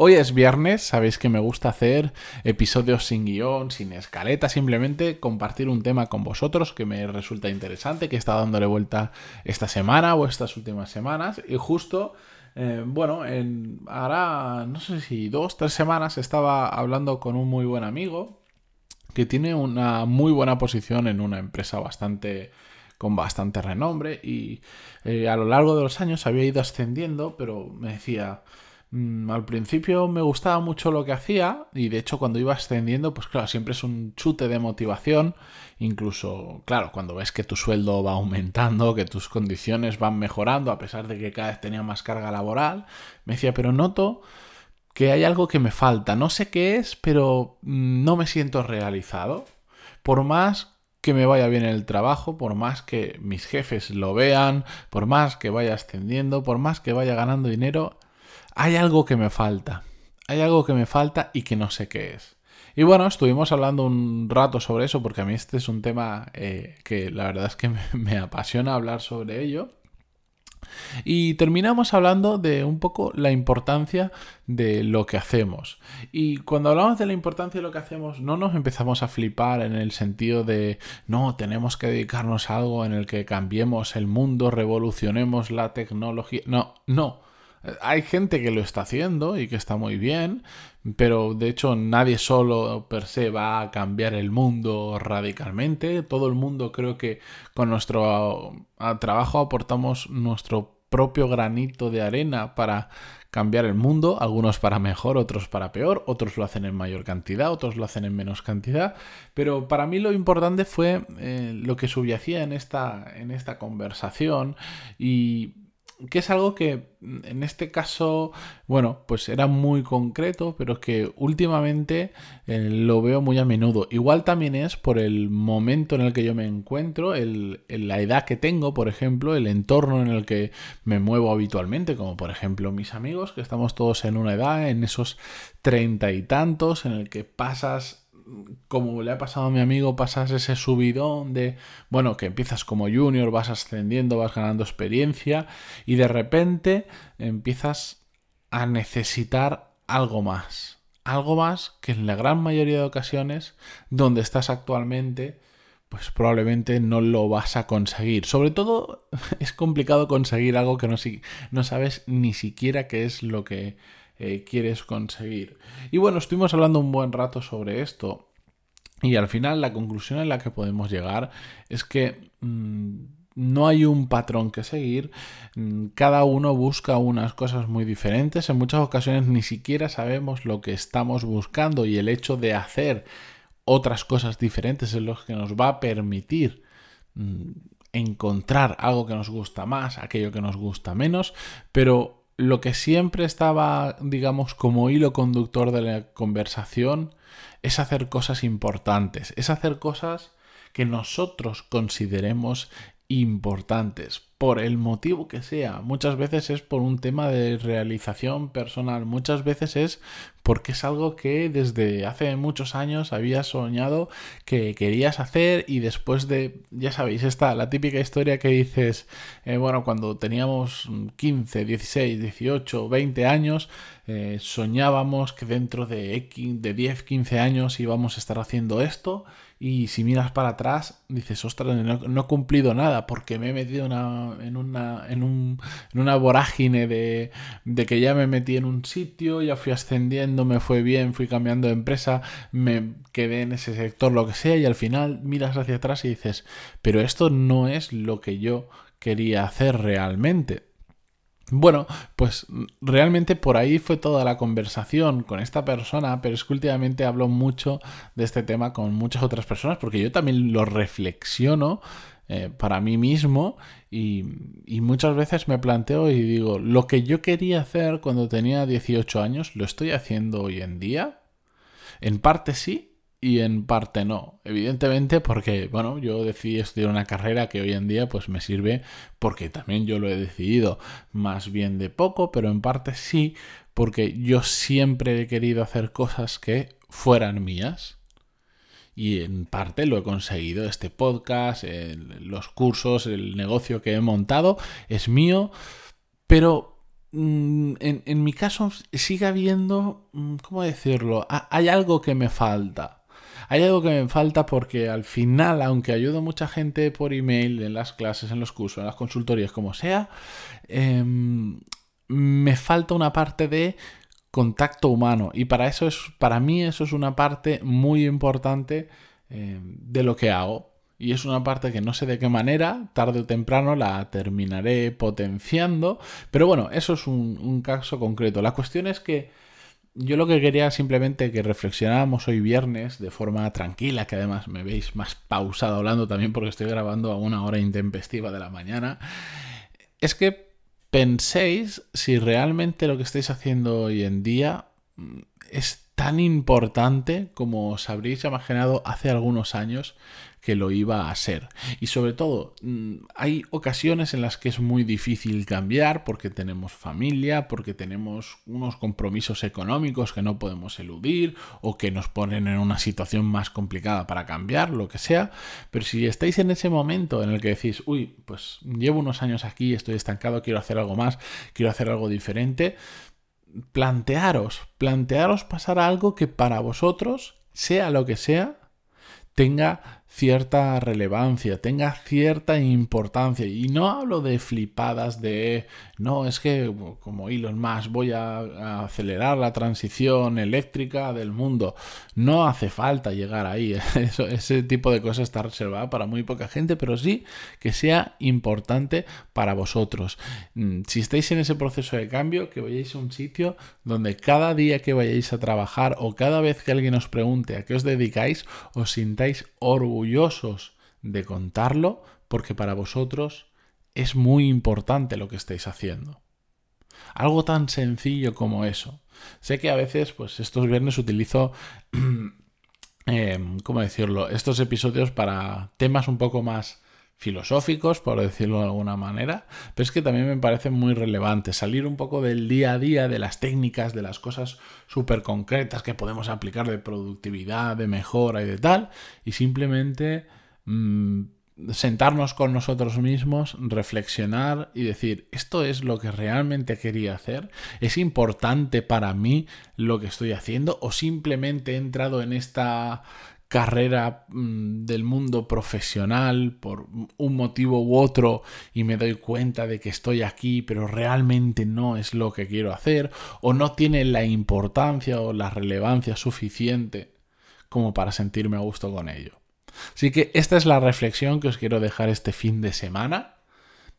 Hoy es viernes, sabéis que me gusta hacer episodios sin guion, sin escaleta, simplemente compartir un tema con vosotros que me resulta interesante, que estado dándole vuelta esta semana o estas últimas semanas. Y justo, eh, bueno, en, ahora no sé si dos, tres semanas estaba hablando con un muy buen amigo que tiene una muy buena posición en una empresa bastante con bastante renombre y eh, a lo largo de los años había ido ascendiendo, pero me decía, Mm, al principio me gustaba mucho lo que hacía y de hecho cuando iba ascendiendo, pues claro, siempre es un chute de motivación, incluso, claro, cuando ves que tu sueldo va aumentando, que tus condiciones van mejorando, a pesar de que cada vez tenía más carga laboral, me decía, pero noto que hay algo que me falta, no sé qué es, pero mm, no me siento realizado. Por más que me vaya bien el trabajo, por más que mis jefes lo vean, por más que vaya ascendiendo, por más que vaya ganando dinero, hay algo que me falta. Hay algo que me falta y que no sé qué es. Y bueno, estuvimos hablando un rato sobre eso porque a mí este es un tema eh, que la verdad es que me, apasiona hablar sobre ello. Y terminamos hablando de un poco la importancia de lo que hacemos. Y cuando hablamos de la importancia de lo que hacemos, no nos empezamos a flipar en el sentido de, no, tenemos que dedicarnos a algo en el que cambiemos el mundo, revolucionemos la tecnología. No, no. Hay gente que lo está haciendo y que está muy bien, pero de hecho nadie solo per se va a cambiar el mundo radicalmente. Todo el mundo creo que con nuestro trabajo aportamos nuestro propio granito de arena para cambiar el mundo, algunos para mejor, otros para peor, otros lo hacen en mayor cantidad, otros lo hacen en menos cantidad, pero para mí lo importante fue eh, lo que subyacía en esta, en esta conversación y que es algo que mm, en este caso, bueno, pues era muy concreto, pero que últimamente eh, lo veo muy a menudo. Igual también es por el momento en el que yo me encuentro, el, la edad que tengo, por ejemplo, el entorno en el que me muevo habitualmente, como por ejemplo mis amigos, que estamos todos en una edad, en esos treinta y tantos, en el que pasas como le ha pasado a mi amigo, pasas ese subidón de, bueno, que empiezas como junior, vas ascendiendo, vas ganando experiencia y de repente empiezas a necesitar algo más. Algo más que en la gran mayoría de ocasiones donde estás actualmente, pues probablemente no lo vas a conseguir. Sobre todo es complicado conseguir algo que no, no sabes ni siquiera qué es lo que eh, quieres conseguir. Y bueno, estuvimos hablando un buen rato sobre esto. Y al final la conclusión en la que podemos llegar es que mm, no hay un patrón que seguir, mm, cada uno busca unas cosas muy diferentes, en muchas ocasiones ni siquiera sabemos lo que estamos buscando y el hecho de hacer otras cosas diferentes es lo que nos va a permitir mm, encontrar algo que nos gusta más, aquello que nos gusta menos, pero lo que siempre estaba, digamos, como hilo conductor de la conversación es hacer cosas importantes, es hacer cosas que nosotros consideremos importantes, por el motivo que sea. Muchas veces es por un tema de realización personal, muchas veces es porque es algo que desde hace muchos años habías soñado que querías hacer y después de, ya sabéis, está la típica historia que dices, eh, bueno, cuando teníamos 15, 16, 18, 20 años, eh, soñábamos que dentro de, de 10, 15 años íbamos a estar haciendo esto y si miras para atrás, dices, ostras, no, he cumplido nada porque me he metido en, una, en, un, en una vorágine de, de, que ya me metí en un sitio, ya fui ascendiendo, me fue bien, fui cambiando de empresa, me quedé en ese sector, lo que sea, y al final miras hacia atrás y dices, pero esto no es lo que yo quería hacer realmente. Bueno, pues realmente por ahí fue toda la conversación con esta persona, pero es que últimamente hablo mucho de este tema con muchas otras personas porque yo también lo reflexiono eh, para mí mismo y, y, muchas veces me planteo y digo, lo que yo quería hacer cuando tenía 18 años, ¿lo estoy haciendo hoy en día? En parte sí y en parte no. Evidentemente porque, bueno, yo decidí estudiar una carrera que hoy en día pues me sirve porque también yo lo he decidido más bien de poco, pero en parte sí porque yo siempre he querido hacer cosas que fueran mías. Y en parte lo he conseguido. Este podcast, los cursos, el negocio que he montado es mío. Pero mm, en, mi caso sigue habiendo, mm, ¿cómo decirlo? Hay algo que me falta. Hay algo que me falta porque al final, aunque ayudo a mucha gente por email, en las clases, en los cursos, en las consultorías, como sea, em, me falta una parte de contacto humano. Y para eso es, para mí, eso es una parte muy importante em, de lo que hago. Y es una parte que no sé de qué manera, tarde o temprano la terminaré potenciando. Pero bueno, eso es un caso concreto. La cuestión es que yo lo que quería simplemente que reflexionáramos hoy viernes de forma tranquila, que además me veis más pausado hablando también porque estoy grabando a una hora intempestiva de la mañana, es que penséis si realmente lo que estáis haciendo hoy en día mm, es tan importante como os habréis imaginado hace algunos años que lo iba a ser. Y sobre todo, mm, hay ocasiones en las que es muy difícil cambiar porque tenemos familia, porque tenemos unos compromisos económicos que no podemos eludir o que nos ponen en una situación más complicada para cambiar, lo que sea. Pero si estáis en ese momento en el que decís, uy, pues llevo unos años aquí, estoy estancado, quiero hacer algo más, quiero hacer algo diferente, plantearos, plantearos pasar algo que para vosotros, sea lo que sea, tenga cierta relevancia, tenga cierta importancia. Y no hablo de flipadas de, no, es que como Elon Musk voy a, acelerar la transición eléctrica del mundo. No hace falta llegar ahí. Ese tipo de cosas está reservada para muy poca gente, pero sí que sea importante para vosotros. Mm, si estáis en ese proceso de cambio, que vayáis a un sitio donde cada día que vayáis a trabajar o cada vez que alguien os pregunte a qué os dedicáis, os sintáis orgullosos orgullosos de contarlo porque para vosotros es muy importante lo que estáis haciendo. Algo tan sencillo como eso. Sé que a veces, pues estos viernes utilizo, eh, ¿cómo decirlo? Estos episodios para temas un poco más filosóficos, por decirlo de alguna manera, pero es que también me parece muy relevante salir un poco del día a día, de las técnicas, de las cosas súper concretas que podemos aplicar de productividad, de mejora y de tal, y simplemente mm, sentarnos con nosotros mismos, reflexionar y decir, esto es lo que realmente quería hacer, es importante para mí lo que estoy haciendo o simplemente he entrado en esta carrera mm, del mundo profesional por un motivo u otro y me doy cuenta de que estoy aquí pero realmente no es lo que quiero hacer o no tiene la importancia o la relevancia suficiente como para sentirme a gusto con ello. Así que esta es la reflexión que os quiero dejar este fin de semana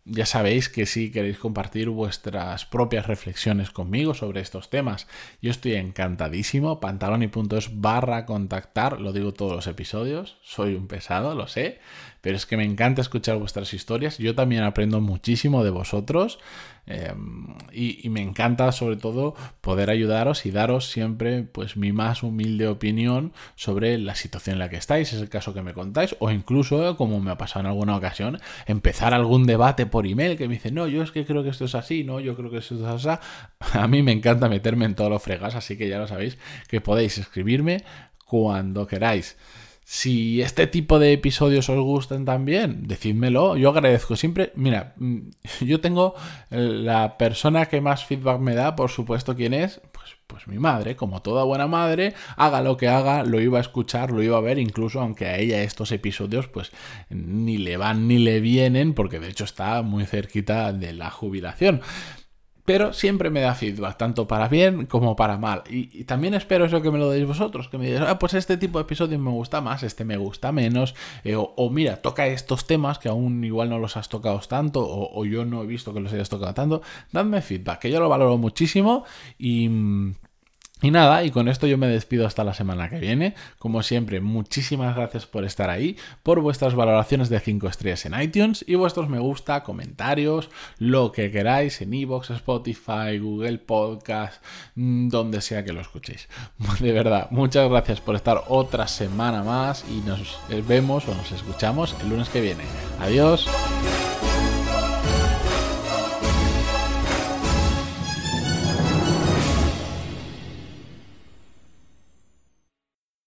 ya sabéis que si queréis compartir vuestras propias reflexiones conmigo sobre estos temas, yo estoy encantadísimo. Pantaloni.es barra contactar, lo digo todos los episodios, soy un pesado, lo sé, pero es que me encanta escuchar vuestras historias. Yo también aprendo muchísimo de vosotros em, y, me encanta sobre todo poder ayudaros y daros siempre pues mi más humilde opinión sobre la situación en la que estáis, es el caso que me contáis, o incluso, como me ha pasado en alguna ocasión, empezar algún debate por email que me dice, no, yo es que creo que esto es así, no, yo creo que esto es así. A mí me encanta meterme en todos los fregas, así que ya lo sabéis que podéis escribirme cuando queráis. Si este tipo de episodios os gustan también, decídmelo. Yo agradezco siempre. Mira, mm, yo tengo eh, la persona que más feedback me da, por supuesto, ¿quién es? Pues, pues mi madre, como toda buena madre, haga lo que haga, lo iba a escuchar, lo iba a ver, incluso aunque a ella estos episodios pues ni le van ni le vienen, porque de hecho está muy cerquita de la jubilación pero siempre me da feedback, tanto para bien como para mal. Y, también espero eso que me lo deis vosotros, que me digáis, ah, pues este tipo de episodios me gusta más, este me gusta menos, eh, o, mira, toca estos temas que aún igual no los has tocado tanto, o, yo no he visto que los hayas tocado tanto. Dadme feedback, que yo lo valoro muchísimo y... Y nada, y con esto yo me despido hasta la semana que viene. Como siempre, muchísimas gracias por estar ahí, por vuestras valoraciones de 5 estrellas en iTunes y vuestros me gusta, comentarios, lo que queráis en iVoox, Spotify, Google Podcast, mm, donde sea que lo escuchéis. De verdad, muchas gracias por estar otra semana más y nos vemos o nos escuchamos el lunes que viene. Adiós.